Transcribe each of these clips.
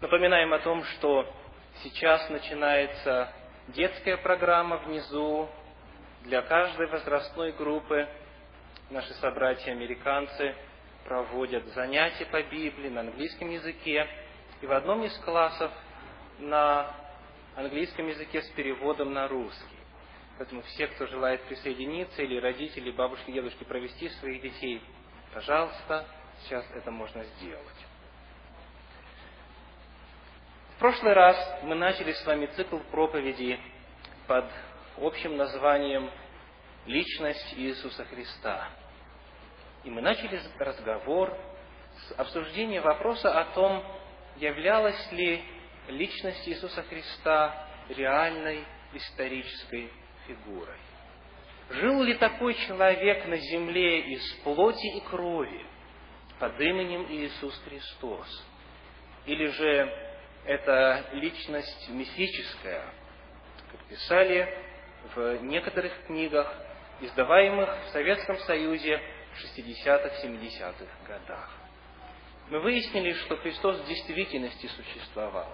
Напоминаем о том, что сейчас начинается детская программа внизу для каждой возрастной группы. Наши собратья-американцы проводят занятия по Библии на английском языке. И в одном из классов на английском языке с переводом на русский. Поэтому все, кто желает присоединиться, или родители, бабушки, дедушки провести своих детей, пожалуйста, сейчас это можно сделать. Прошлый раз мы начали с вами цикл проповеди под общим названием «Личность Иисуса Христа». И мы начали разговор с обсуждения вопроса о том, являлась ли личность Иисуса Христа реальной исторической фигурой. Жил ли такой человек на земле из плоти и крови под именем Иисус Христос? Или же это личность мифическая, как писали в некоторых книгах, издаваемых в Советском Союзе в 60-х, 70-х годах. Мы выяснили, что Христос в действительности существовал.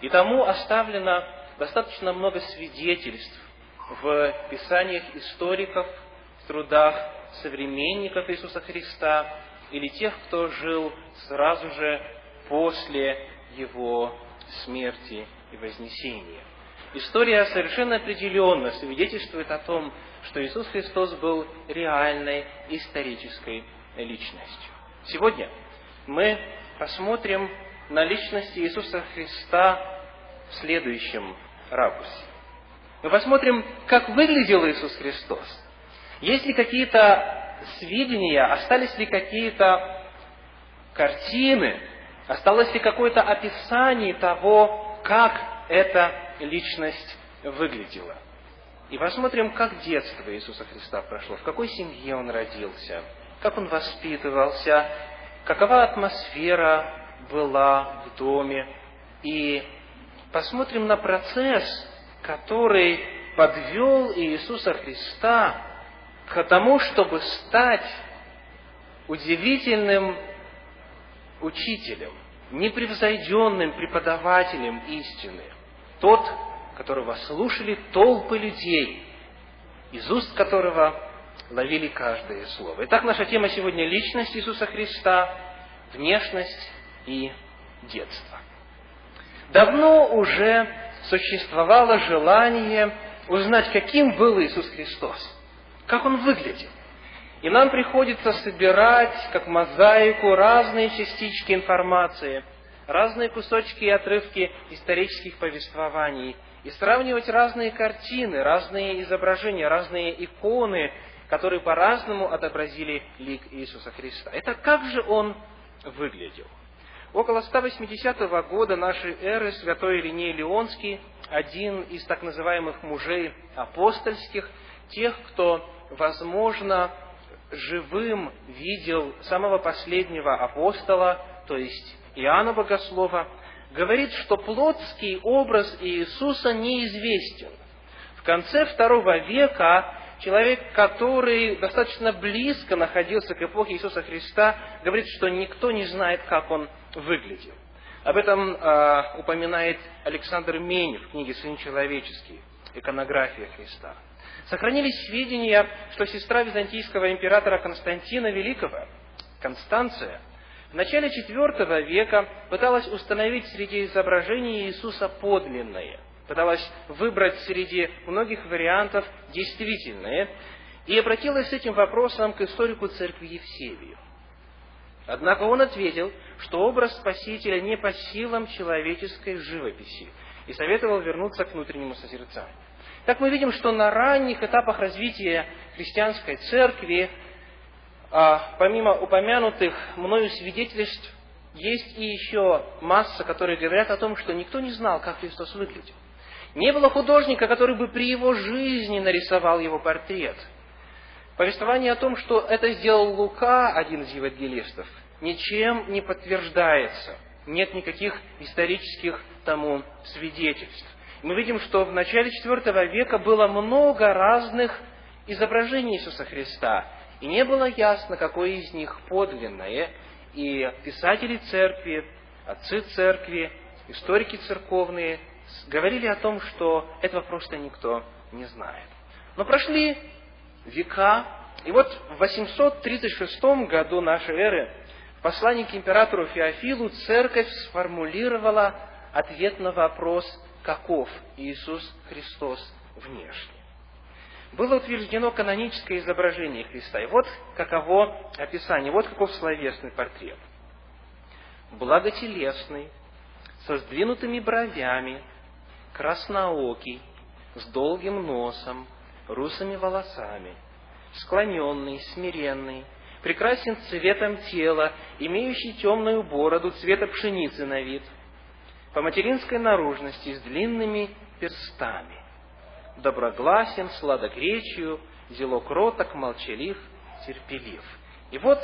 И тому оставлено достаточно много свидетельств в писаниях историков, в трудах современников Иисуса Христа или тех, кто жил сразу же после Его смерти и вознесения. История совершенно определенно свидетельствует о том, что Иисус Христос был реальной исторической личностью. Сегодня мы посмотрим на личность Иисуса Христа в следующем ракурсе. Мы посмотрим, как выглядел Иисус Христос. Есть ли какие-то сведения, остались ли какие-то картины, осталось ли какое-то описание того, как эта личность выглядела. И посмотрим, как детство Иисуса Христа прошло, в какой семье Он родился, как Он воспитывался, какова атмосфера была в доме. И посмотрим на процесс, который подвел Иисуса Христа к тому, чтобы стать удивительным учителем, непревзойденным преподавателем истины. Тот, которого слушали толпы людей, из уст которого ловили каждое слово. Итак, наша тема сегодня – личность Иисуса Христа, внешность и детство. Давно уже существовало желание узнать, каким был Иисус Христос, как Он выглядел. И нам приходится собирать, как мозаику, разные частички информации, разные кусочки и отрывки исторических повествований, и сравнивать разные картины, разные изображения, разные иконы, которые по-разному отобразили лик Иисуса Христа. Это как же Он выглядел? Около 180 года нашей эры святой Ириней Леонский, один из так называемых мужей апостольских, тех, кто, возможно, живым видел самого последнего апостола, то есть Иоанна Богослова, говорит, что плотский образ Иисуса неизвестен. В конце второго века человек, который достаточно близко находился к эпохе Иисуса Христа, говорит, что никто не знает, как он выглядел. Об этом э, упоминает Александр Мень в книге «Сын человеческий. Иконография Христа». Сохранились сведения, что сестра византийского императора Константина Великого, Констанция, в начале IV века пыталась установить среди изображений Иисуса подлинное – пыталась выбрать среди многих вариантов действительные, и обратилась с этим вопросом к историку церкви Евсевию. Однако он ответил, что образ Спасителя не по силам человеческой живописи, и советовал вернуться к внутреннему созерцанию. Так мы видим, что на ранних этапах развития христианской церкви, а, помимо упомянутых мною свидетельств, есть и еще масса, которые говорят о том, что никто не знал, как Христос выглядел. Не было художника, который бы при его жизни нарисовал его портрет. Повествование о том, что это сделал Лука, один из евангелистов, ничем не подтверждается. Нет никаких исторических тому свидетельств. Мы видим, что в начале IV века было много разных изображений Иисуса Христа, и не было ясно, какое из них подлинное, и писатели церкви, отцы церкви историки церковные говорили о том, что этого просто никто не знает. Но прошли века, и вот в 836 году нашей эры в к императору Феофилу церковь сформулировала ответ на вопрос, каков Иисус Христос внешне. Было утверждено каноническое изображение Христа. И вот каково описание, вот каков словесный портрет. Благотелесный, со сдвинутыми бровями, красноокий, с долгим носом, русыми волосами, склоненный, смиренный, прекрасен цветом тела, имеющий темную бороду цвета пшеницы на вид, по материнской наружности, с длинными перстами, доброгласен, сладокречию, зело кроток, молчалив, терпелив. И вот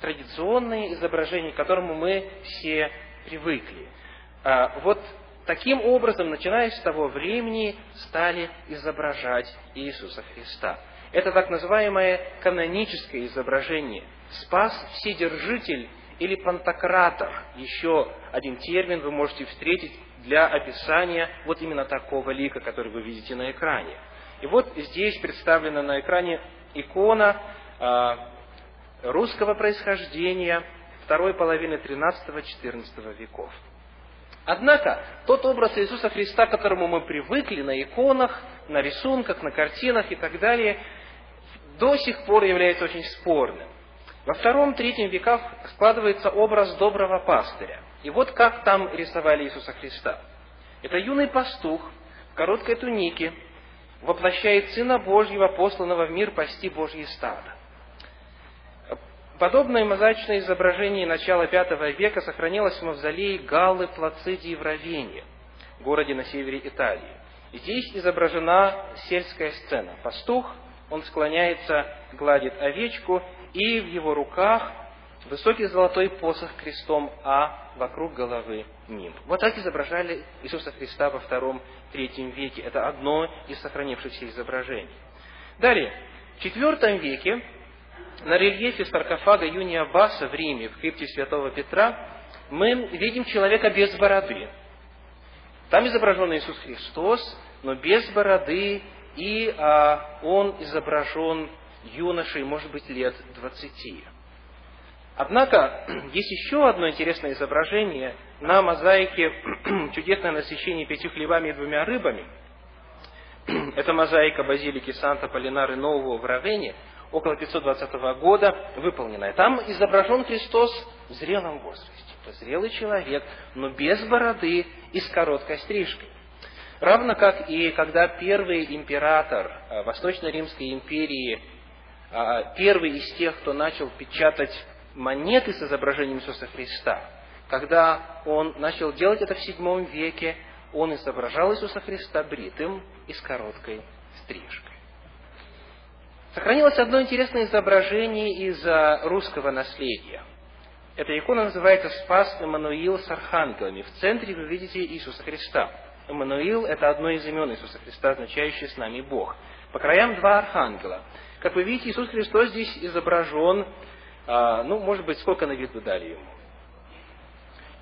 традиционное изображение, к которому мы все привыкли. А, вот таким образом, начиная с того времени, стали изображать Иисуса Христа. Это так называемое каноническое изображение. Спас Вседержитель или Пантократор. Еще один термин вы можете встретить для описания вот именно такого лика, который вы видите на экране. И вот здесь представлена на экране икона э, русского происхождения второй половины 13-14 веков. Однако, тот образ Иисуса Христа, к которому мы привыкли на иконах, на рисунках, на картинах и так далее, до сих пор является очень спорным. Во втором-третьем веках складывается образ доброго пастыря. И вот как там рисовали Иисуса Христа. Это юный пастух в короткой тунике воплощает Сына Божьего, посланного в мир пасти Божье стадо. Подобное мозаичное изображение начала V века сохранилось в мавзолее Галлы Плацидии в Равенне, городе на севере Италии. Здесь изображена сельская сцена. Пастух он склоняется, гладит овечку, и в его руках высокий золотой посох крестом, а вокруг головы нимб. Вот так изображали Иисуса Христа во втором-третьем веке. Это одно из сохранившихся изображений. Далее, в четвертом веке на рельефе саркофага Юния Баса в Риме, в крипте святого Петра, мы видим человека без бороды. Там изображен Иисус Христос, но без бороды и а, он изображен юношей, может быть, лет двадцати. Однако, есть еще одно интересное изображение на мозаике «Чудесное насыщение пятью хлебами и двумя рыбами». Это мозаика базилики Санта-Полинары Нового в Равене, около 520 года выполненная. Там изображен Христос в зрелом возрасте. Это зрелый человек, но без бороды и с короткой стрижкой. Равно как и когда первый император э, Восточно-Римской империи, первый из тех, кто начал печатать монеты с изображением Иисуса Христа, когда он начал делать это в VII веке, он изображал Иисуса Христа бритым и с короткой стрижкой. Сохранилось одно интересное изображение из э, русского наследия. Эта икона называется «Спас Эммануил с архангелами». В центре вы видите Иисуса Христа – Эммануил – это одно из имен Иисуса Христа, означающее «с нами Бог». По краям два архангела. Как вы видите, Иисус Христос здесь изображен, а, ну, может быть, сколько на вид вы дали ему?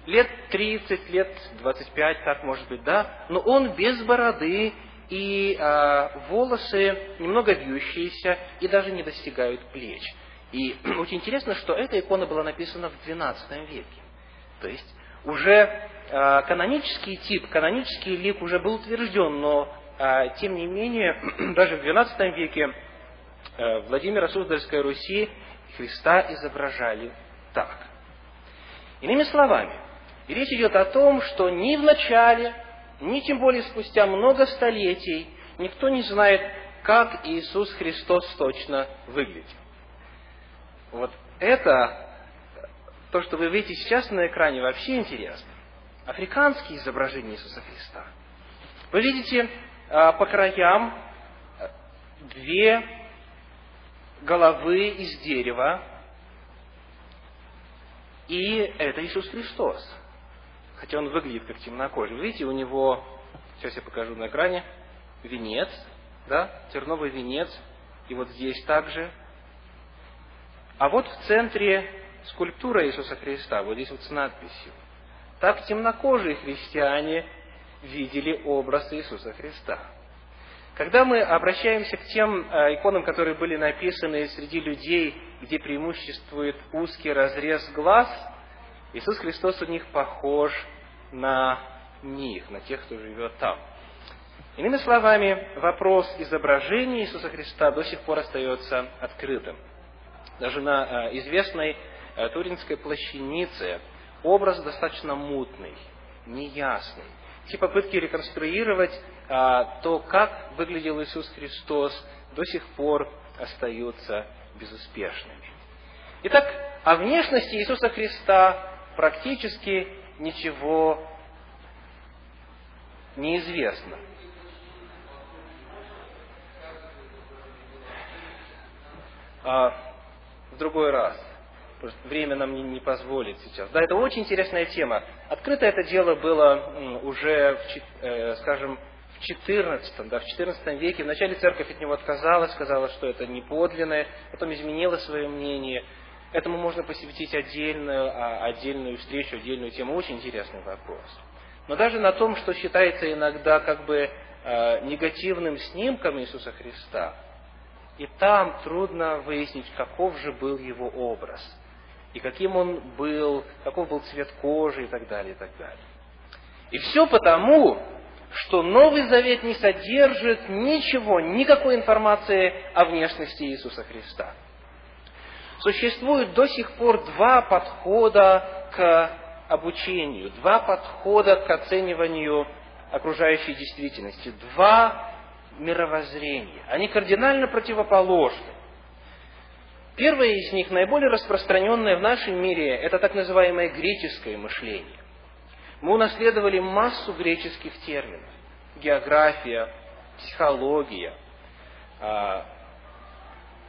Лет 30, лет 25, так может быть, да? Но он без бороды, и а, волосы немного вьющиеся и даже не достигают плеч. И очень интересно, что эта икона была написана в XII веке. То есть уже Э, канонический тип, канонический лик уже был утвержден, но э, тем не менее, даже в XII веке э, Владимира Суздальской Руси Христа изображали так. Иными словами, речь идет о том, что ни в начале, ни тем более спустя много столетий никто не знает, как Иисус Христос точно выглядит. Вот это, то, что вы видите сейчас на экране, вообще интересно африканские изображения Иисуса Христа. Вы видите а, по краям а, две головы из дерева, и это Иисус Христос. Хотя он выглядит как темнокожий. Видите, у него, сейчас я покажу на экране, венец, да, терновый венец, и вот здесь также. А вот в центре скульптура Иисуса Христа, вот здесь вот с надписью так темнокожие христиане видели образ Иисуса Христа. Когда мы обращаемся к тем э, иконам, которые были написаны среди людей, где преимуществует узкий разрез глаз, Иисус Христос у них похож на них, на тех, кто живет там. Иными словами, вопрос изображения Иисуса Христа до сих пор остается открытым. Даже на э, известной э, Туринской плащанице образ достаточно мутный, неясный. Все попытки реконструировать то, как выглядел Иисус Христос, до сих пор остаются безуспешными. Итак, о внешности Иисуса Христа практически ничего неизвестно. А, в другой раз. Время нам не, не позволит сейчас. Да, это очень интересная тема. Открыто это дело было уже, в, э, скажем, XIV, да, в XIV веке. Вначале церковь от него отказалась, сказала, что это не подлинное, потом изменила свое мнение. Этому можно посвятить отдельную, а, отдельную встречу, отдельную тему. Очень интересный вопрос. Но даже на том, что считается иногда как бы э, негативным снимком Иисуса Христа, и там трудно выяснить, каков же был его образ, и каким он был, каков был цвет кожи и так далее, и так далее. И все потому, что Новый Завет не содержит ничего, никакой информации о внешности Иисуса Христа. Существует до сих пор два подхода к обучению, два подхода к оцениванию окружающей действительности, два мировоззрения. Они кардинально противоположны. Первое из них, наиболее распространенное в нашем мире, это так называемое греческое мышление. Мы унаследовали массу греческих терминов. География, психология, а,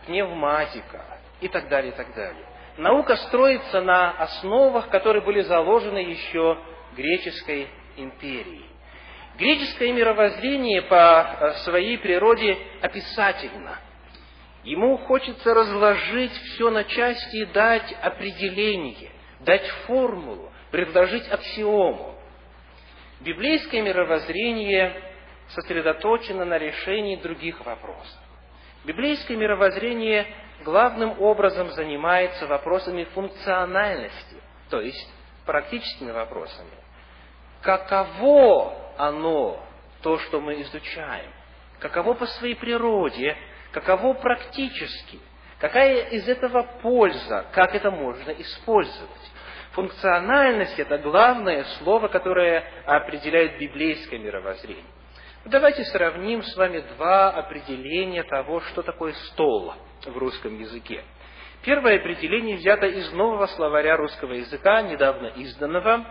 пневматика и так далее, и так далее. Наука строится на основах, которые были заложены еще греческой империей. Греческое мировоззрение по э, своей природе описательно. Ему хочется разложить все на части и дать определение, дать формулу, предложить аксиому. Библейское мировоззрение сосредоточено на решении других вопросов. Библейское мировоззрение главным образом занимается вопросами функциональности, то есть практическими вопросами. Каково оно, то, что мы изучаем? Каково по своей природе? Каково практически? Какая из этого польза? Как это можно использовать? Функциональность – это главное слово, которое определяет библейское мировоззрение. Давайте сравним с вами два определения того, что такое стол в русском языке. Первое определение взято из нового словаря русского языка, недавно изданного.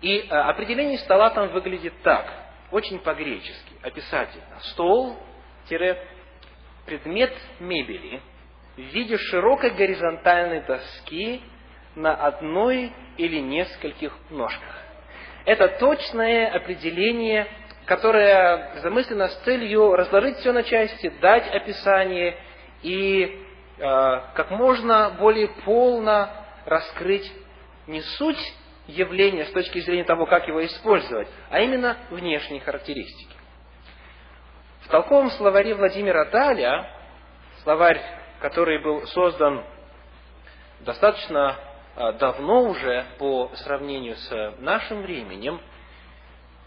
И э, определение стола там выглядит так, очень по-гречески, описательно. Стол – предмет мебели в виде широкой горизонтальной доски на одной или нескольких ножках. Это точное определение которая замыслена с целью разложить все на части, дать описание и э, как можно более полно раскрыть не суть явления с точки зрения того, как его использовать, а именно внешние характеристики. В толковом словаре Владимира Даля, словарь, который был создан достаточно давно уже по сравнению с нашим временем,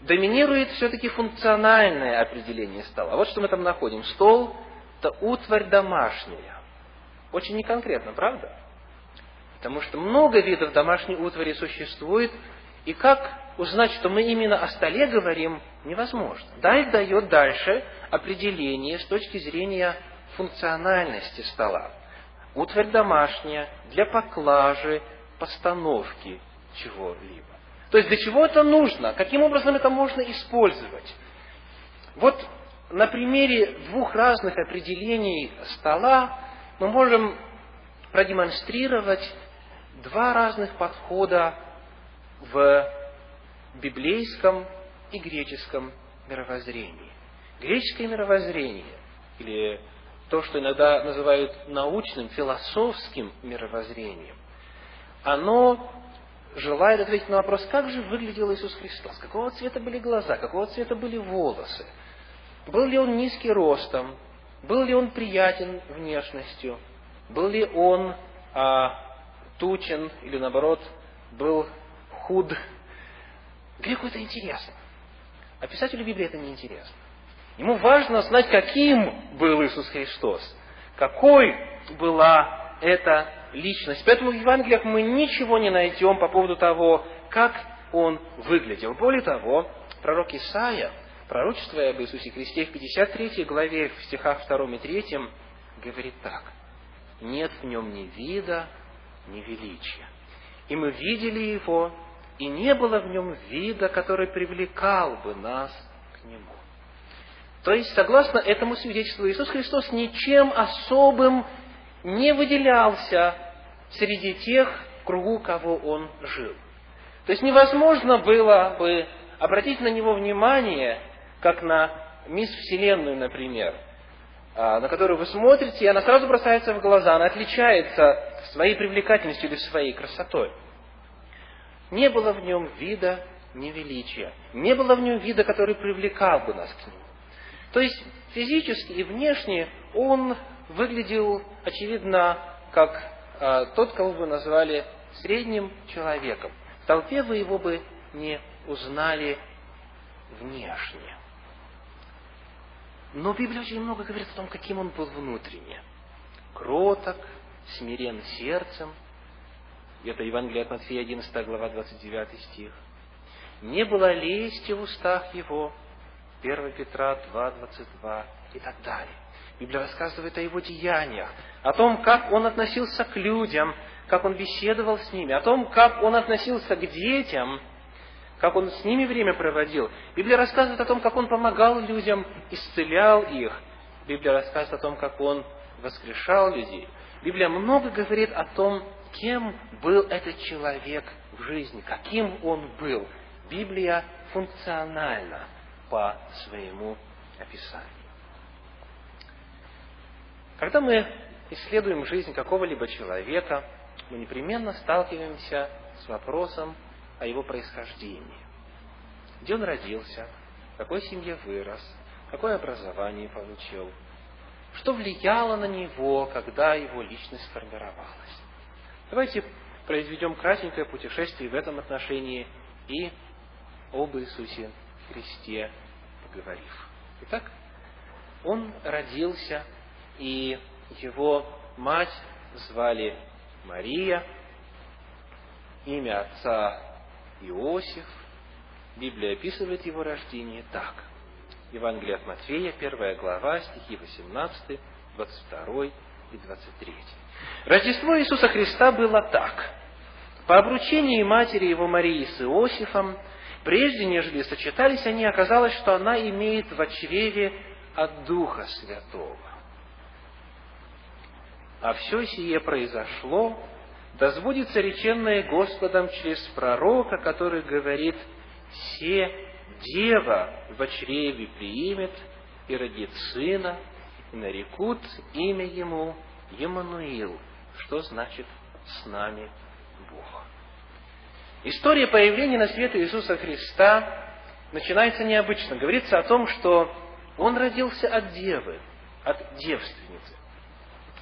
доминирует все-таки функциональное определение стола. Вот что мы там находим. Стол – это утварь домашняя. Очень неконкретно, правда? Потому что много видов домашней утвари существует, и как узнать, что мы именно о столе говорим, невозможно. Даль дает дальше определение с точки зрения функциональности стола. Утварь домашняя для поклажи, постановки чего-либо. То есть для чего это нужно? Каким образом это можно использовать? Вот на примере двух разных определений стола мы можем продемонстрировать два разных подхода в библейском и греческом мировоззрении. Греческое мировоззрение, или то, что иногда называют научным, философским мировоззрением, оно желает ответить на вопрос, как же выглядел Иисус Христос, какого цвета были глаза, какого цвета были волосы, был ли он низкий ростом, был ли он приятен внешностью, был ли он а, тучен или наоборот был худ. Греку это интересно. А писателю Библии это не интересно. Ему важно знать, каким был Иисус Христос, какой была эта личность. Поэтому в Евангелиях мы ничего не найдем по поводу того, как он выглядел. Более того, пророк Исаия, пророчествуя об Иисусе Христе в 53 главе, в стихах 2 и 3, говорит так. «Нет в нем ни вида, ни величия. И мы видели его, и не было в нем вида, который привлекал бы нас к нему». То есть, согласно этому свидетельству, Иисус Христос ничем особым не выделялся среди тех, в кругу кого он жил. То есть невозможно было бы обратить на него внимание, как на мисс Вселенную, например, а, на которую вы смотрите, и она сразу бросается в глаза, она отличается своей привлекательностью или своей красотой. Не было в нем вида невеличия, не было в нем вида, который привлекал бы нас к нему. То есть физически и внешне он выглядел, очевидно, как э, тот, кого бы назвали средним человеком. В толпе вы его бы не узнали внешне. Но Библия очень много говорит о том, каким он был внутренне. Кроток, смирен сердцем. Это Евангелие от Матфея, 11 глава, 29 стих. Не было лести в устах его. 1 Петра 2, 22 и так далее. Библия рассказывает о его деяниях, о том, как он относился к людям, как он беседовал с ними, о том, как он относился к детям, как он с ними время проводил. Библия рассказывает о том, как он помогал людям, исцелял их. Библия рассказывает о том, как он воскрешал людей. Библия много говорит о том, кем был этот человек в жизни, каким он был. Библия функциональна по своему описанию. Когда мы исследуем жизнь какого-либо человека, мы непременно сталкиваемся с вопросом о его происхождении. Где он родился, в какой семье вырос, какое образование получил, что влияло на него, когда его личность сформировалась. Давайте произведем кратенькое путешествие в этом отношении и об Иисусе Христе поговорив. Итак, он родился и его мать звали Мария, имя отца Иосиф. Библия описывает его рождение так. Евангелие от Матфея, первая глава, стихи 18, 22 и 23. Рождество Иисуса Христа было так. По обручении матери его Марии с Иосифом, прежде нежели сочетались они, оказалось, что она имеет в чреве от Духа Святого. А все сие произошло, да сбудется реченное Господом через пророка, который говорит, «Се дева в чреве приимет и родит сына, и нарекут имя ему Емануил», что значит «с нами Бог». История появления на свет Иисуса Христа начинается необычно. Говорится о том, что Он родился от девы, от девственницы.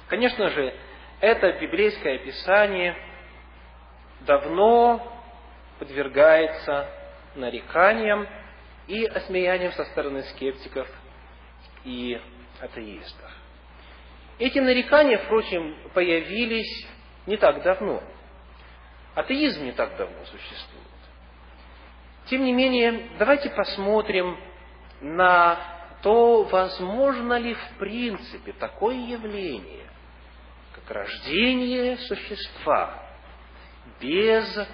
Конечно же, это библейское описание давно подвергается нареканиям и осмеяниям со стороны скептиков и атеистов. Эти нарекания, впрочем, появились не так давно. Атеизм не так давно существует. Тем не менее, давайте посмотрим на то, возможно ли в принципе такое явление, рождение существа без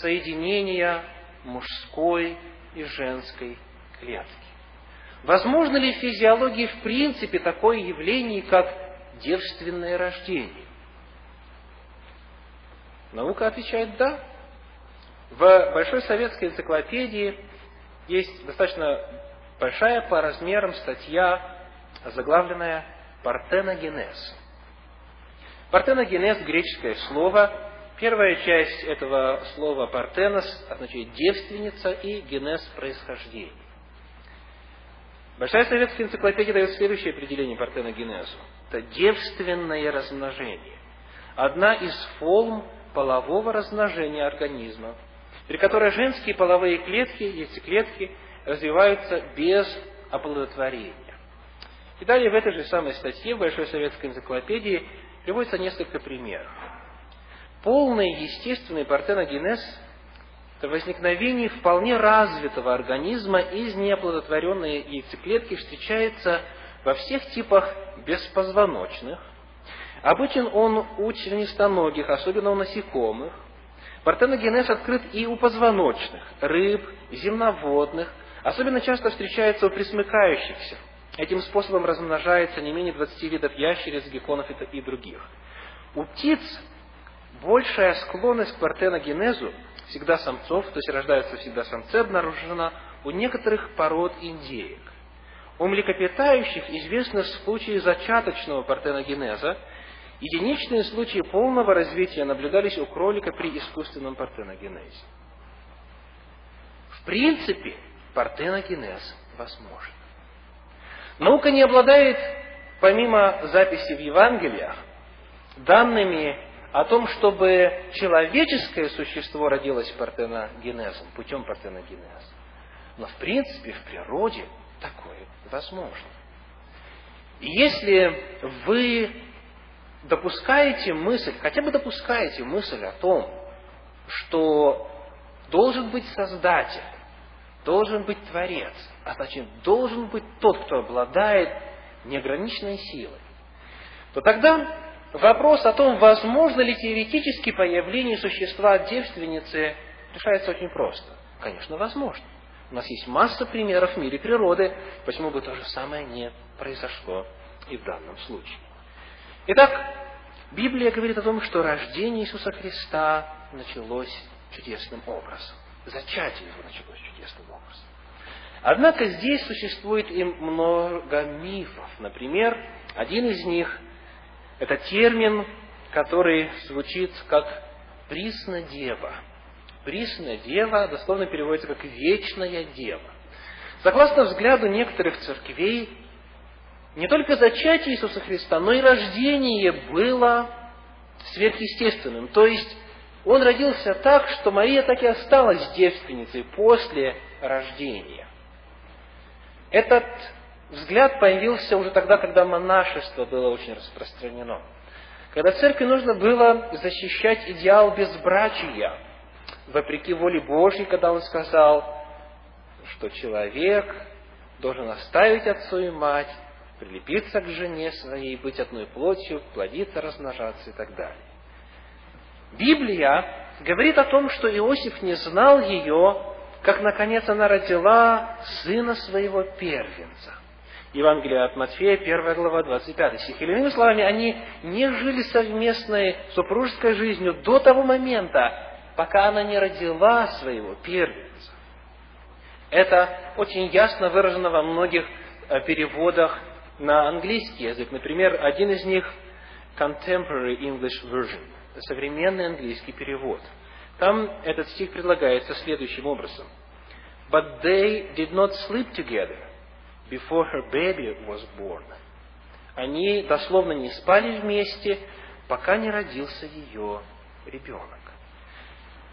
соединения мужской и женской клетки. Возможно ли в физиологии в принципе такое явление, как девственное рождение? Наука отвечает «да». В Большой советской энциклопедии есть достаточно большая по размерам статья, заглавленная Партеногенез. Партеногенез – греческое слово, Первая часть этого слова «партенос» означает «девственница» и «генез» – происхождение. Большая советская энциклопедия дает следующее определение партеногенезу. Это девственное размножение. Одна из форм полового размножения организма, при которой женские половые клетки, яйцеклетки, развиваются без оплодотворения. И далее в этой же самой статье в Большой советской энциклопедии приводится несколько примеров. Полный естественный партеногенез – это возникновение вполне развитого организма из неоплодотворенной яйцеклетки встречается во всех типах беспозвоночных. Обычен он у членистоногих, особенно у насекомых. Партеногенез открыт и у позвоночных, рыб, земноводных, особенно часто встречается у присмыкающихся. Этим способом размножается не менее 20 видов ящериц, гекконов и других. У птиц большая склонность к партеногенезу всегда самцов, то есть рождаются всегда самцы, обнаружена у некоторых пород индеек. У млекопитающих известны случаи зачаточного партеногенеза, единичные случаи полного развития наблюдались у кролика при искусственном партеногенезе. В принципе, партеногенез возможен. Наука не обладает, помимо записи в Евангелиях, данными о том, чтобы человеческое существо родилось партеногенезом, путем партеногенеза. Но в принципе в природе такое возможно. И если вы допускаете мысль, хотя бы допускаете мысль о том, что должен быть Создатель, должен быть Творец, а значит, должен быть тот, кто обладает неограниченной силой, то тогда Вопрос о том, возможно ли теоретически появление существа девственницы, решается очень просто. Конечно, возможно. У нас есть масса примеров в мире природы, почему бы то же самое не произошло и в данном случае. Итак, Библия говорит о том, что рождение Иисуса Христа началось чудесным образом. Зачатие его началось чудесным образом. Однако здесь существует и много мифов. Например, один из них – это термин, который звучит как «присна дева». «Присная дева» дословно переводится как «вечная дева». Согласно взгляду некоторых церквей, не только зачатие Иисуса Христа, но и рождение было сверхъестественным. То есть, он родился так, что Мария так и осталась девственницей после рождения. Этот взгляд появился уже тогда, когда монашество было очень распространено. Когда церкви нужно было защищать идеал безбрачия, вопреки воле Божьей, когда он сказал, что человек должен оставить отцу и мать, прилепиться к жене своей, быть одной плотью, плодиться, размножаться и так далее. Библия говорит о том, что Иосиф не знал ее, как, наконец, она родила сына своего первенца. Евангелие от Матфея, 1 глава, 25 стих. Или иными словами, они не жили совместной супружеской жизнью до того момента, пока она не родила своего первенца. Это очень ясно выражено во многих э, переводах на английский язык. Например, один из них Contemporary English Version, современный английский перевод. Там этот стих предлагается следующим образом. But they did not sleep together before her baby was born. Они дословно не спали вместе, пока не родился ее ребенок.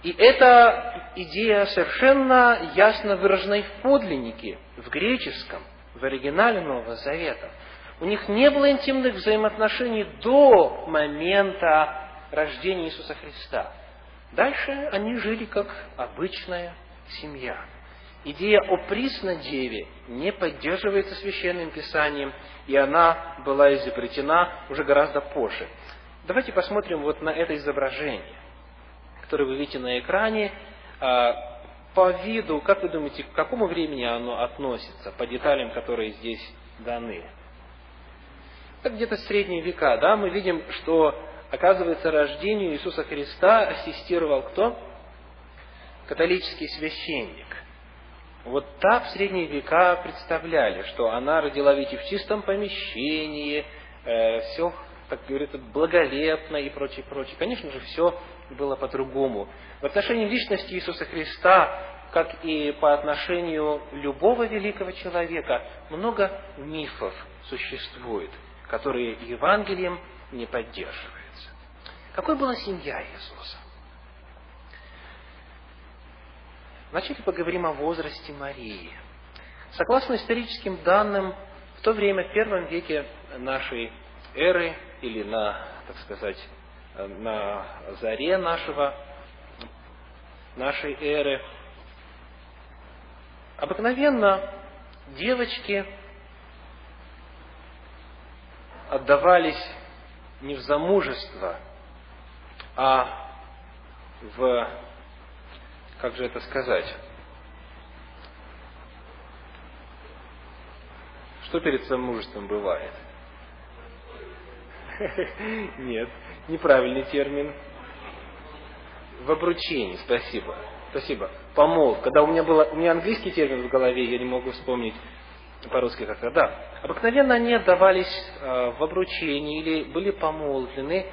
И эта идея совершенно ясно выражена в подлиннике, в греческом, в оригинале Нового Завета. У них не было интимных взаимоотношений до момента рождения Иисуса Христа. Дальше они жили как обычная семья. Идея о приснодеве не поддерживается священным писанием, и она была изобретена уже гораздо позже. Давайте посмотрим вот на это изображение, которое вы видите на экране. А, по виду, как вы думаете, к какому времени оно относится, по деталям, которые здесь даны? Это где-то средние века, да, мы видим, что, оказывается, рождению Иисуса Христа ассистировал кто? Католический священник. Вот так в средние века представляли, что она родила ведь и в чистом помещении, э, все так говорится, благолепно и прочее, прочее. Конечно же, все было по-другому. В отношении личности Иисуса Христа, как и по отношению любого великого человека, много мифов существует, которые Евангелием не поддерживаются. Какой была семья Иисуса? Вначале поговорим о возрасте Марии. Согласно историческим данным, в то время, в первом веке нашей эры, или на, так сказать, на заре нашего, нашей эры, обыкновенно девочки отдавались не в замужество, а в, как же это сказать, что перед замужеством бывает? Нет, неправильный термин. В обручении, спасибо. Спасибо. Помолв. Когда у меня было, у меня английский термин в голове, я не могу вспомнить по-русски как-то. Да. Обыкновенно они отдавались э, в обручении или были помолвлены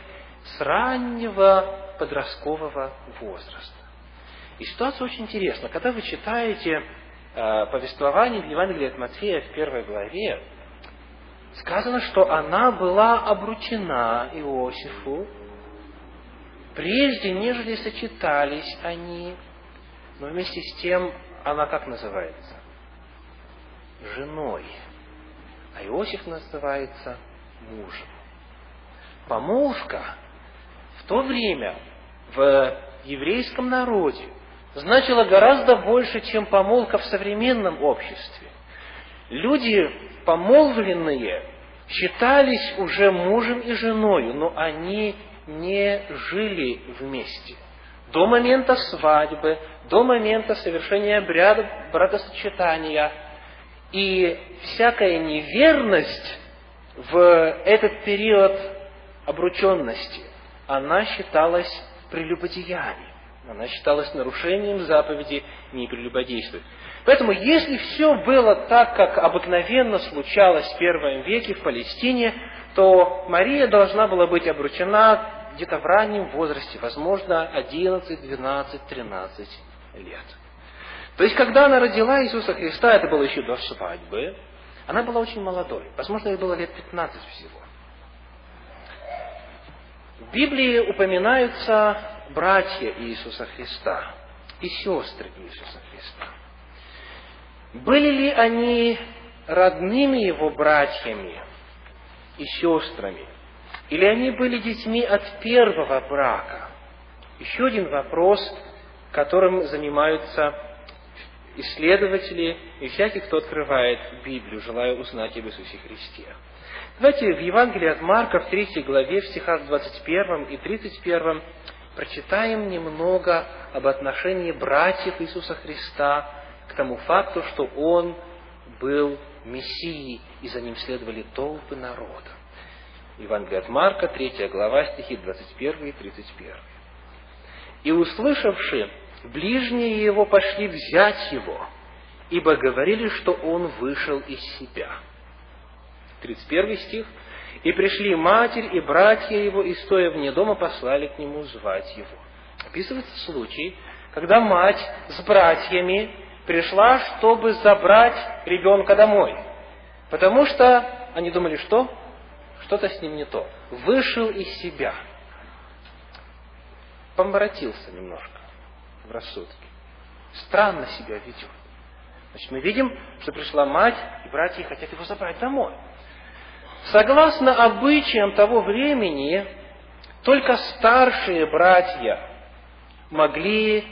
с раннего подросткового возраста. И ситуация очень интересна. Когда вы читаете э, повествование в Евангелии от Матфея в первой главе, сказано, что она была обручена Иосифу, прежде нежели сочетались они, но вместе с тем она как называется? Женой. А Иосиф называется мужем. Помолвка то время в еврейском народе значила гораздо больше, чем помолвка в современном обществе. Люди помолвленные считались уже мужем и женой, но они не жили вместе. До момента свадьбы, до момента совершения обряда бракосочетания. И всякая неверность в этот период обрученности, она считалась прелюбодеянием. Она считалась нарушением заповеди не прелюбодействовать. Поэтому, если все было так, как обыкновенно случалось в первом веке в Палестине, то Мария должна была быть обручена где-то в раннем возрасте, возможно, 11, 12, 13 лет. То есть, когда она родила Иисуса Христа, это было еще до свадьбы, она была очень молодой. Возможно, ей было лет 15 всего. В Библии упоминаются братья Иисуса Христа и сестры Иисуса Христа. Были ли они родными его братьями и сестрами? Или они были детьми от первого брака? Еще один вопрос, которым занимаются исследователи и всякий, кто открывает Библию, желая узнать об Иисусе Христе. Давайте в Евангелии от Марка в 3 главе, в стихах 21 и 31 прочитаем немного об отношении братьев Иисуса Христа к тому факту, что Он был Мессией, и за Ним следовали толпы народа. Евангелие от Марка, 3 глава, стихи 21 и 31. «И услышавши, ближние его пошли взять его, ибо говорили, что он вышел из себя». 31 стих. «И пришли матерь и братья его, и, стоя вне дома, послали к нему звать его». Описывается случай, когда мать с братьями пришла, чтобы забрать ребенка домой. Потому что они думали, что? Что-то с ним не то. Вышел из себя. Поморотился немножко в рассудке. Странно себя ведет. Значит, мы видим, что пришла мать, и братья хотят его забрать домой. Согласно обычаям того времени, только старшие братья могли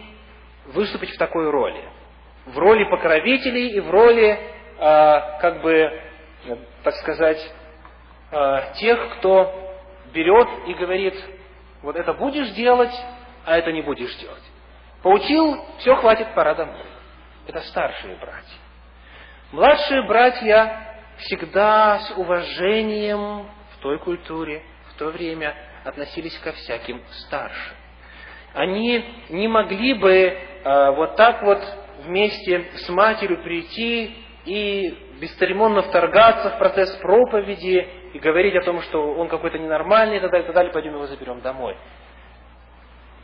выступить в такой роли. В роли покровителей и в роли, а, как бы, так сказать, а, тех, кто берет и говорит, вот это будешь делать, а это не будешь делать. Поучил, все, хватит, пора домой. Это старшие братья. Младшие братья всегда с уважением в той культуре, в то время относились ко всяким старшим. Они не могли бы э, вот так вот вместе с матерью прийти и бесцеремонно вторгаться в процесс проповеди и говорить о том, что он какой-то ненормальный и так далее, и так далее, пойдем его заберем домой.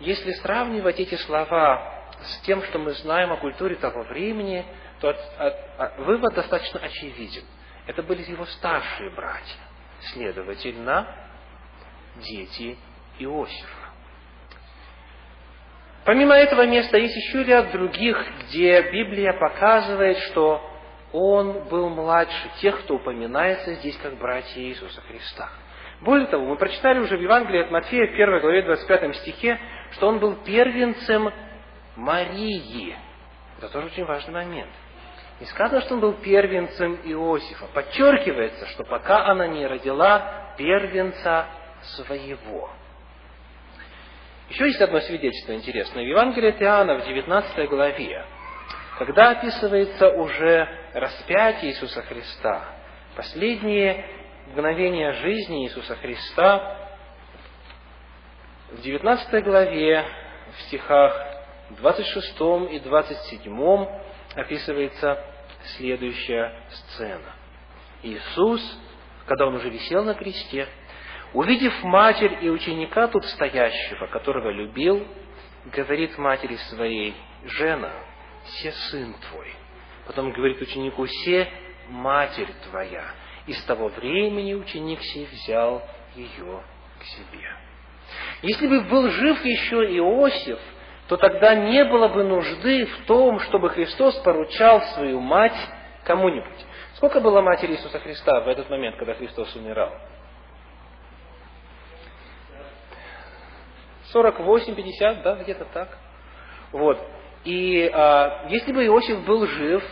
Если сравнивать эти слова с тем, что мы знаем о культуре того времени, то от, от, от, вывод достаточно очевиден. Это были его старшие братья. Следовательно, дети Иосифа. Помимо этого места есть еще ряд других, где Библия показывает, что он был младше тех, кто упоминается здесь как братья Иисуса Христа. Более того, мы прочитали уже в Евангелии от Матфея в 1 главе 25 стихе, что он был первенцем Марии. Это тоже очень важный момент. Не сказано, что он был первенцем Иосифа. Подчеркивается, что пока она не родила первенца своего. Еще есть одно свидетельство интересное. В Евангелии от Иоанна в 19 главе, когда описывается уже распятие Иисуса Христа, последние мгновения жизни Иисуса Христа, в 19 главе, в стихах 26 и 27 описывается следующая сцена. Иисус, когда Он уже висел на кресте, увидев матерь и ученика тут стоящего, которого любил, говорит матери своей, «Жена, се сын твой». Потом говорит ученику, «Се матерь твоя». И с того времени ученик сей взял ее к себе. Если бы был жив еще Иосиф, то тогда не было бы нужды в том, чтобы Христос поручал свою мать кому-нибудь. Сколько было матери Иисуса Христа в этот момент, когда Христос умирал? 48-50, да, где-то так. Вот. И а, если бы Иосиф был жив,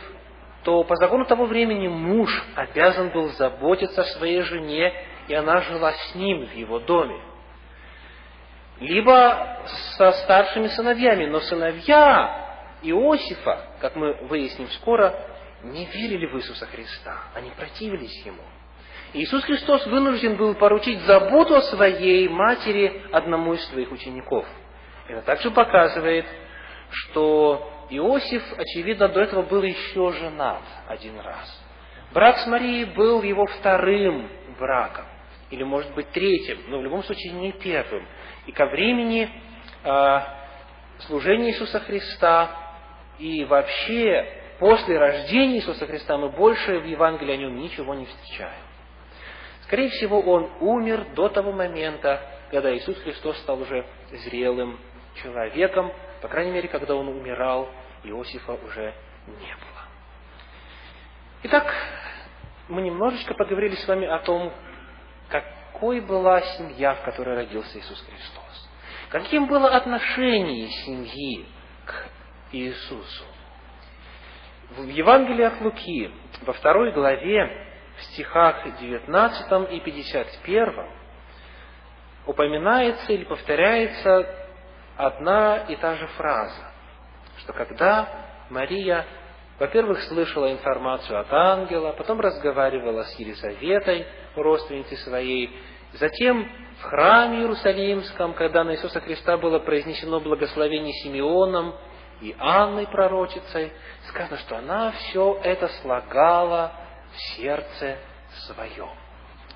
то по закону того времени муж обязан был заботиться о своей жене, и она жила с ним в его доме либо со старшими сыновьями. Но сыновья Иосифа, как мы выясним скоро, не верили в Иисуса Христа. Они противились Ему. Иисус Христос вынужден был поручить заботу о своей матери одному из своих учеников. Это также показывает, что Иосиф, очевидно, до этого был еще женат один раз. Брак с Марией был его вторым браком, или, может быть, третьим, но в любом случае не первым. И ко времени э, служения Иисуса Христа и вообще после рождения Иисуса Христа мы больше в Евангелии о нем ничего не встречаем. Скорее всего, он умер до того момента, когда Иисус Христос стал уже зрелым человеком, по крайней мере, когда он умирал, Иосифа уже не было. Итак, мы немножечко поговорили с вами о том, какой была семья, в которой родился Иисус Христос. Каким было отношение семьи к Иисусу. В Евангелии от Луки, во второй главе, в стихах 19 и 51, упоминается или повторяется одна и та же фраза, что когда Мария во-первых, слышала информацию от ангела, потом разговаривала с Елизаветой, родственницей своей, затем в храме Иерусалимском, когда на Иисуса Христа было произнесено благословение Симеоном и Анной пророчицей, сказано, что она все это слагала в сердце своем.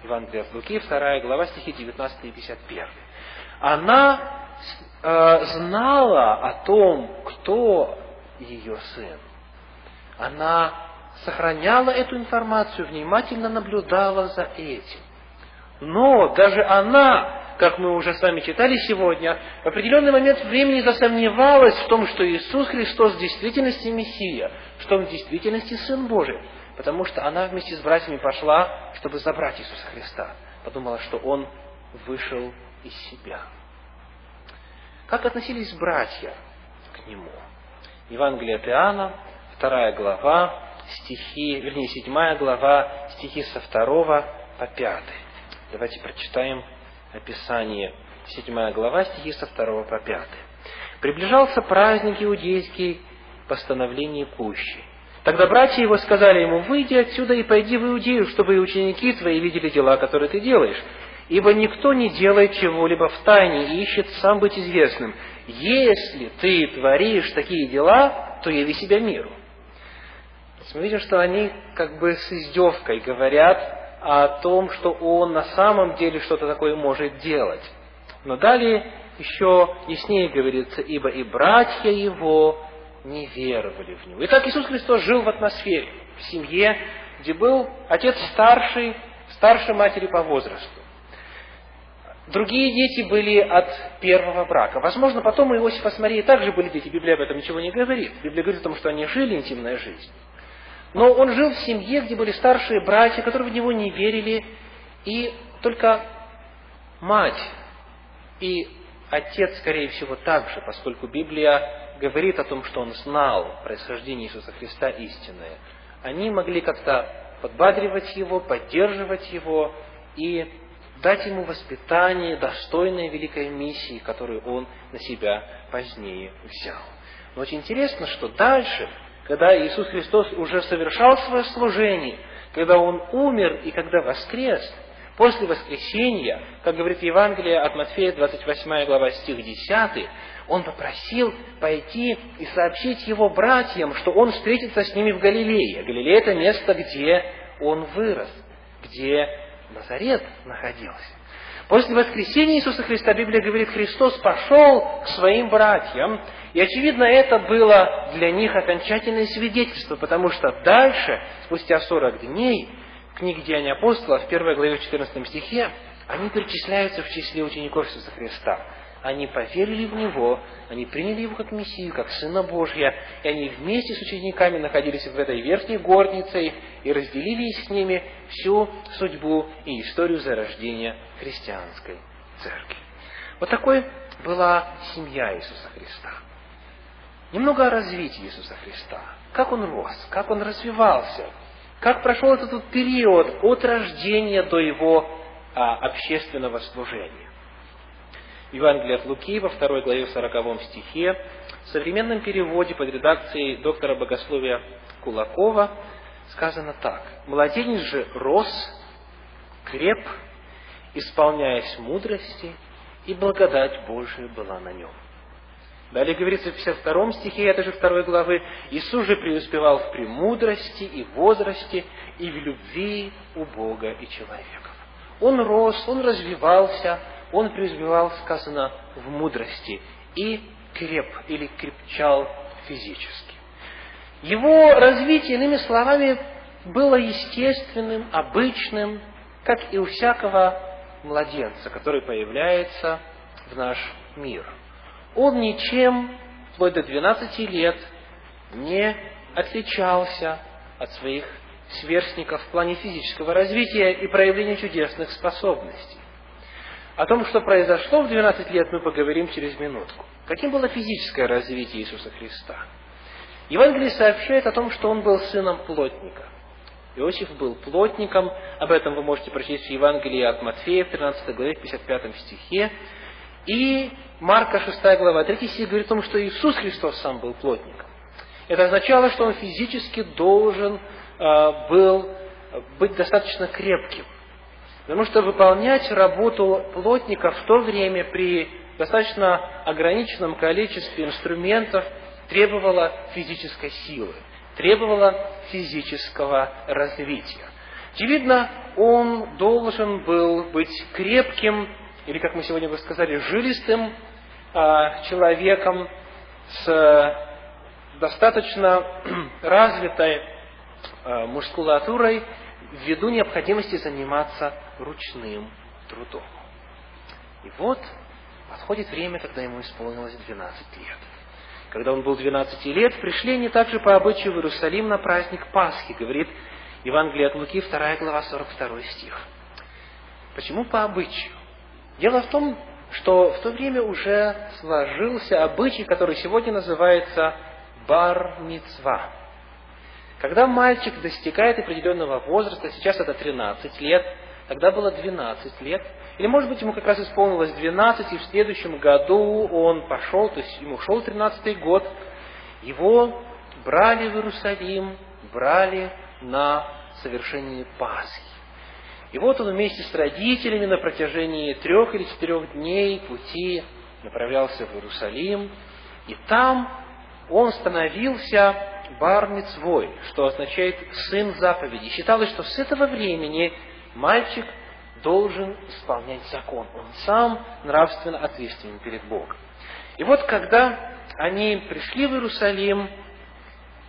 Евангелие от Луки, 2 глава, стихи 19 и 51. Она э, знала о том, кто ее сын она сохраняла эту информацию, внимательно наблюдала за этим. Но даже она, как мы уже с вами читали сегодня, в определенный момент времени засомневалась в том, что Иисус Христос в действительности Мессия, что Он в действительности Сын Божий, потому что она вместе с братьями пошла, чтобы забрать Иисуса Христа. Подумала, что Он вышел из себя. Как относились братья к Нему? Евангелие от Иоанна, вторая глава, стихи, вернее, седьмая глава, стихи со второго по пятый. Давайте прочитаем описание. Седьмая глава, стихи со второго по пятый. Приближался праздник иудейский, постановление пущи. Тогда братья его сказали ему, выйди отсюда и пойди в Иудею, чтобы и ученики твои видели дела, которые ты делаешь. Ибо никто не делает чего-либо в тайне и ищет сам быть известным. Если ты творишь такие дела, то яви себя миру. Мы видим, что они как бы с издевкой говорят о том, что он на самом деле что-то такое может делать. Но далее еще яснее говорится, ибо и братья его не веровали в него. Итак, Иисус Христос жил в атмосфере, в семье, где был отец старший, старше матери по возрасту. Другие дети были от первого брака. Возможно, потом у Иосифа с Марией также были дети. Библия об этом ничего не говорит. Библия говорит о том, что они жили интимной жизнью. Но он жил в семье, где были старшие братья, которые в него не верили, и только мать и отец, скорее всего, также, поскольку Библия говорит о том, что он знал происхождение Иисуса Христа истинное. Они могли как-то подбадривать его, поддерживать его и дать ему воспитание, достойное великой миссии, которую он на себя позднее взял. Но очень интересно, что дальше, когда Иисус Христос уже совершал свое служение, когда Он умер и когда воскрес, после воскресения, как говорит Евангелие от Матфея, 28 глава, стих 10, Он попросил пойти и сообщить Его братьям, что Он встретится с ними в Галилее. Галилея – это место, где Он вырос, где Назарет находился. После воскресения Иисуса Христа Библия говорит, Христос пошел к своим братьям, и, очевидно, это было для них окончательное свидетельство, потому что дальше, спустя 40 дней, в книге Деяния апостолов, в 1 главе 14 стихе, они перечисляются в числе учеников Иисуса Христа они поверили в Него, они приняли Его как Мессию, как Сына Божья, и они вместе с учениками находились в этой верхней горнице и разделили с ними всю судьбу и историю зарождения христианской церкви. Вот такой была семья Иисуса Христа. Немного о развитии Иисуса Христа. Как он рос, как он развивался, как прошел этот период от рождения до его а, общественного служения. Евангелие от Луки во второй главе в сороковом стихе, в современном переводе под редакцией доктора богословия Кулакова сказано так. «Младенец же рос, креп, исполняясь мудрости, и благодать Божия была на нем». Далее говорится в 52 стихе этой же второй главы, Иисус же преуспевал в премудрости и возрасте, и в любви у Бога и человеков. Он рос, он развивался, он преуспевал, сказано, в мудрости и креп или крепчал физически. Его развитие, иными словами, было естественным, обычным, как и у всякого младенца, который появляется в наш мир. Он ничем, вплоть до 12 лет, не отличался от своих сверстников в плане физического развития и проявления чудесных способностей. О том, что произошло в 12 лет, мы поговорим через минутку. Каким было физическое развитие Иисуса Христа? Евангелие сообщает о том, что он был сыном плотника. Иосиф был плотником, об этом вы можете прочесть в Евангелии от Матфея в 13 главе, в 55 стихе. И Марка 6 глава, 3 стих говорит о том, что Иисус Христос сам был плотником. Это означало, что он физически должен э, был быть достаточно крепким. Потому что выполнять работу плотника в то время при достаточно ограниченном количестве инструментов требовало физической силы, требовало физического развития. Очевидно, он должен был быть крепким, или, как мы сегодня бы сказали, жилистым а, человеком с достаточно развитой а, мускулатурой ввиду необходимости заниматься ручным трудом. И вот подходит время, когда ему исполнилось 12 лет. Когда он был 12 лет, пришли они также по обычаю в Иерусалим на праздник Пасхи, говорит Евангелие от Луки, 2 глава, 42 стих. Почему по обычаю? Дело в том, что в то время уже сложился обычай, который сегодня называется бар-мицва. Когда мальчик достигает определенного возраста, сейчас это 13 лет, Тогда было 12 лет. Или, может быть, ему как раз исполнилось 12, и в следующем году он пошел, то есть ему шел 13 год, его брали в Иерусалим, брали на совершение Пасхи. И вот он вместе с родителями на протяжении трех или четырех дней пути направлялся в Иерусалим, и там он становился бар мицвой, что означает сын заповеди. Считалось, что с этого времени мальчик должен исполнять закон. Он сам нравственно ответственен перед Богом. И вот когда они пришли в Иерусалим,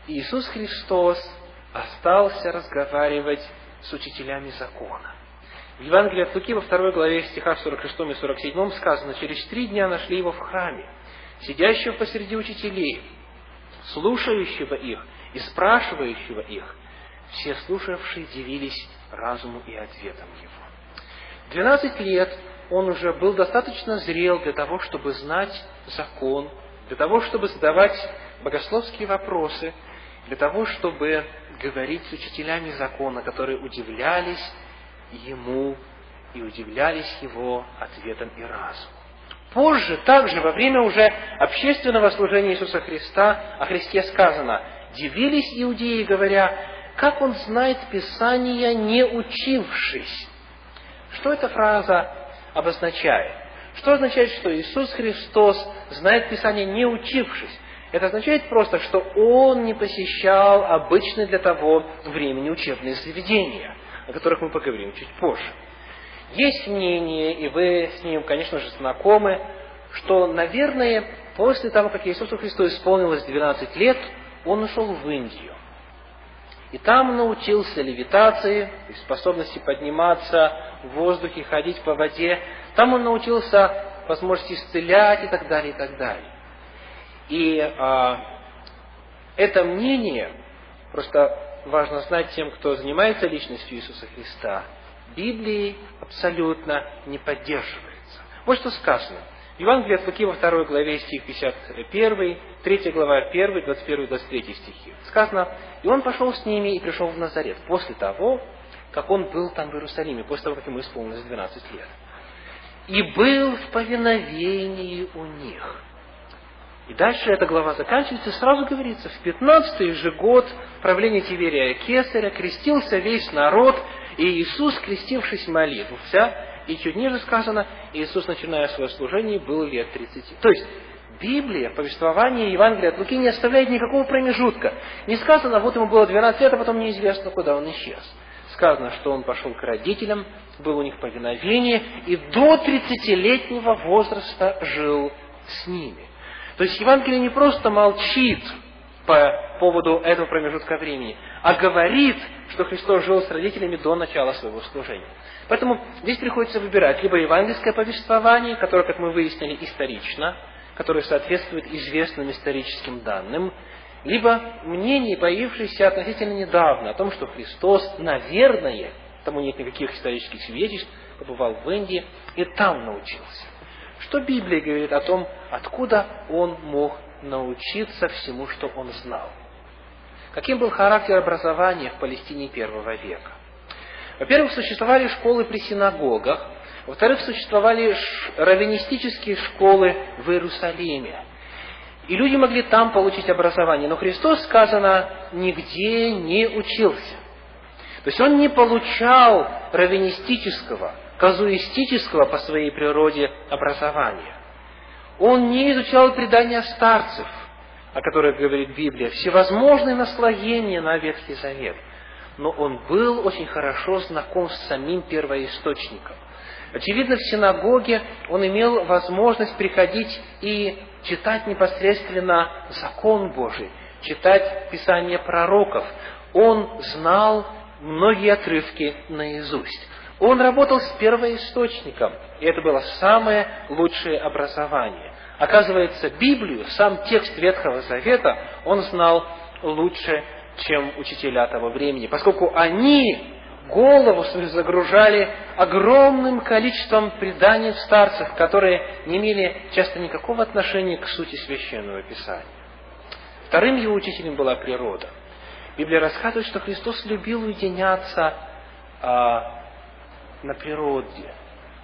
Иисус Христос остался разговаривать с учителями закона. В Евангелии от Луки во второй главе стихах 46 и 47 сказано, «Через три дня нашли его в храме, сидящего посреди учителей, слушающего их и спрашивающего их. Все слушавшие дивились разуму и ответам его». Двенадцать лет он уже был достаточно зрел для того, чтобы знать закон, для того, чтобы задавать богословские вопросы, для того, чтобы говорить с учителями закона, которые удивлялись ему и удивлялись его ответам и разуму. Позже, также, во время уже общественного служения Иисуса Христа, о Христе сказано, дивились иудеи, говоря, как он знает Писания, не учившись. Что эта фраза обозначает? Что означает, что Иисус Христос знает Писание, не учившись? Это означает просто, что Он не посещал обычные для того времени учебные заведения, о которых мы поговорим чуть позже. Есть мнение, и вы с ним, конечно же, знакомы, что, наверное, после того, как Иисусу Христу исполнилось 12 лет, Он ушел в Индию. И там научился левитации, способности подниматься в воздухе, ходить по воде. Там он научился возможности исцелять и так далее, и так далее. И а, это мнение, просто важно знать тем, кто занимается личностью Иисуса Христа, Библией абсолютно не поддерживается. Вот что сказано. Евангелие от Луки во второй главе стих 51, 3 глава 1, 21, 23 стихи. Сказано, «И он пошел с ними и пришел в Назарет после того, как он был там в Иерусалиме, после того, как ему исполнилось 12 лет. И был в повиновении у них». И дальше эта глава заканчивается, сразу говорится, в 15-й же год правления Тиверия Кесаря крестился весь народ, и Иисус, крестившись, молился, и чуть ниже сказано, Иисус, начиная свое служение, был лет 30. То есть, Библия, повествование Евангелия от Луки не оставляет никакого промежутка. Не сказано, вот ему было 12 лет, а потом неизвестно, куда он исчез. Сказано, что он пошел к родителям, был у них повиновение, и до 30-летнего возраста жил с ними. То есть Евангелие не просто молчит по поводу этого промежутка времени, а говорит, что Христос жил с родителями до начала своего служения. Поэтому здесь приходится выбирать либо евангельское повествование, которое, как мы выяснили, исторично, которое соответствует известным историческим данным, либо мнение, появившееся относительно недавно, о том, что Христос, наверное, тому нет никаких исторических свидетельств, побывал в Индии и там научился. Что Библия говорит о том, откуда он мог научиться всему, что он знал? Каким был характер образования в Палестине первого века? Во-первых, существовали школы при синагогах, во-вторых, существовали раввинистические школы в Иерусалиме. И люди могли там получить образование. Но Христос, сказано, нигде не учился. То есть он не получал раввинистического, казуистического по своей природе образования. Он не изучал предания старцев, о которых говорит Библия, всевозможные наслоения на Ветхий Завет – но он был очень хорошо знаком с самим первоисточником. Очевидно, в синагоге он имел возможность приходить и читать непосредственно закон Божий, читать Писание пророков. Он знал многие отрывки наизусть. Он работал с первоисточником, и это было самое лучшее образование. Оказывается, Библию, сам текст Ветхого Завета, он знал лучше чем учителя того времени, поскольку они голову свою загружали огромным количеством преданий старцев, которые не имели часто никакого отношения к сути священного писания. Вторым его учителем была природа. Библия рассказывает, что Христос любил уединяться а, на природе,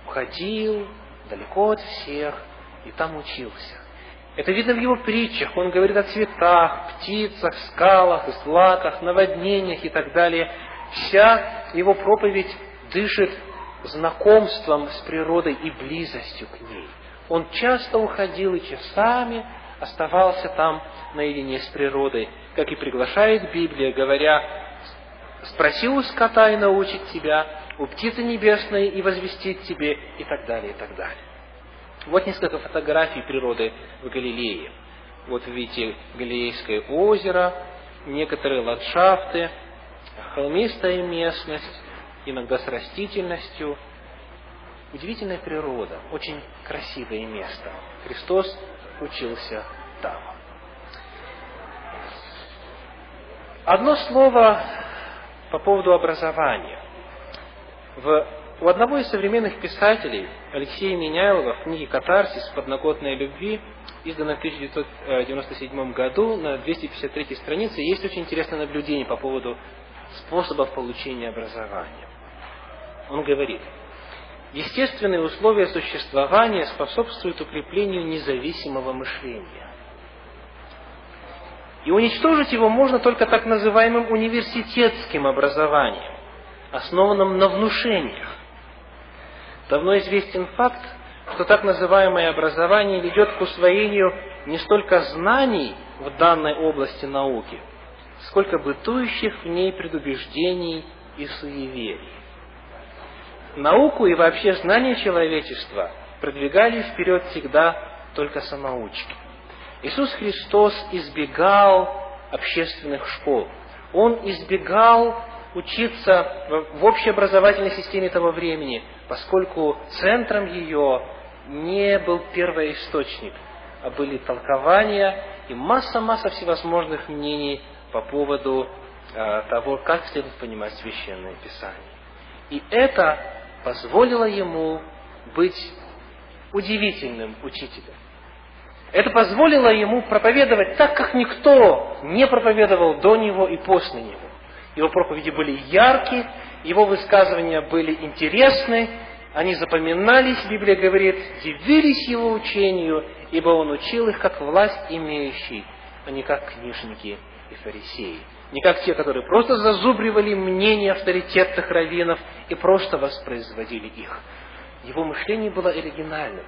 уходил далеко от всех и там учился. Это видно в его притчах. Он говорит о цветах, птицах, скалах, злаках, наводнениях и так далее. Вся его проповедь дышит знакомством с природой и близостью к ней. Он часто уходил и часами оставался там наедине с природой, как и приглашает Библия, говоря, «Спроси у скота и научит тебя, у птицы небесной и возвестит тебе», и так далее, и так далее. Вот несколько фотографий природы в Галилее. Вот видите Галилейское озеро, некоторые ландшафты, холмистая местность, иногда с растительностью. Удивительная природа, очень красивое место. Христос учился там. Одно слово по поводу образования. В, у одного из современных писателей, Алексея Меняйлова, в книге «Катарсис. Подноготная любви», изданной в 1997 году, на 253 странице, есть очень интересное наблюдение по поводу способов получения образования. Он говорит, естественные условия существования способствуют укреплению независимого мышления. И уничтожить его можно только так называемым университетским образованием, основанным на внушениях. Давно известен факт, что так называемое образование ведет к усвоению не столько знаний в данной области науки, сколько бытующих в ней предубеждений и суеверий. Науку и вообще знания человечества продвигали вперед всегда только самоучки. Иисус Христос избегал общественных школ. Он избегал учиться в общеобразовательной системе того времени, поскольку центром ее не был первоисточник, а были толкования и масса-масса всевозможных мнений по поводу э, того, как следует понимать священное писание. И это позволило ему быть удивительным учителем. Это позволило ему проповедовать так, как никто не проповедовал до него и после него. Его проповеди были яркие, его высказывания были интересны, они запоминались, Библия говорит, дивились его учению, ибо он учил их как власть имеющий, а не как книжники и фарисеи. Не как те, которые просто зазубривали мнения авторитетных раввинов и просто воспроизводили их. Его мышление было оригинальным.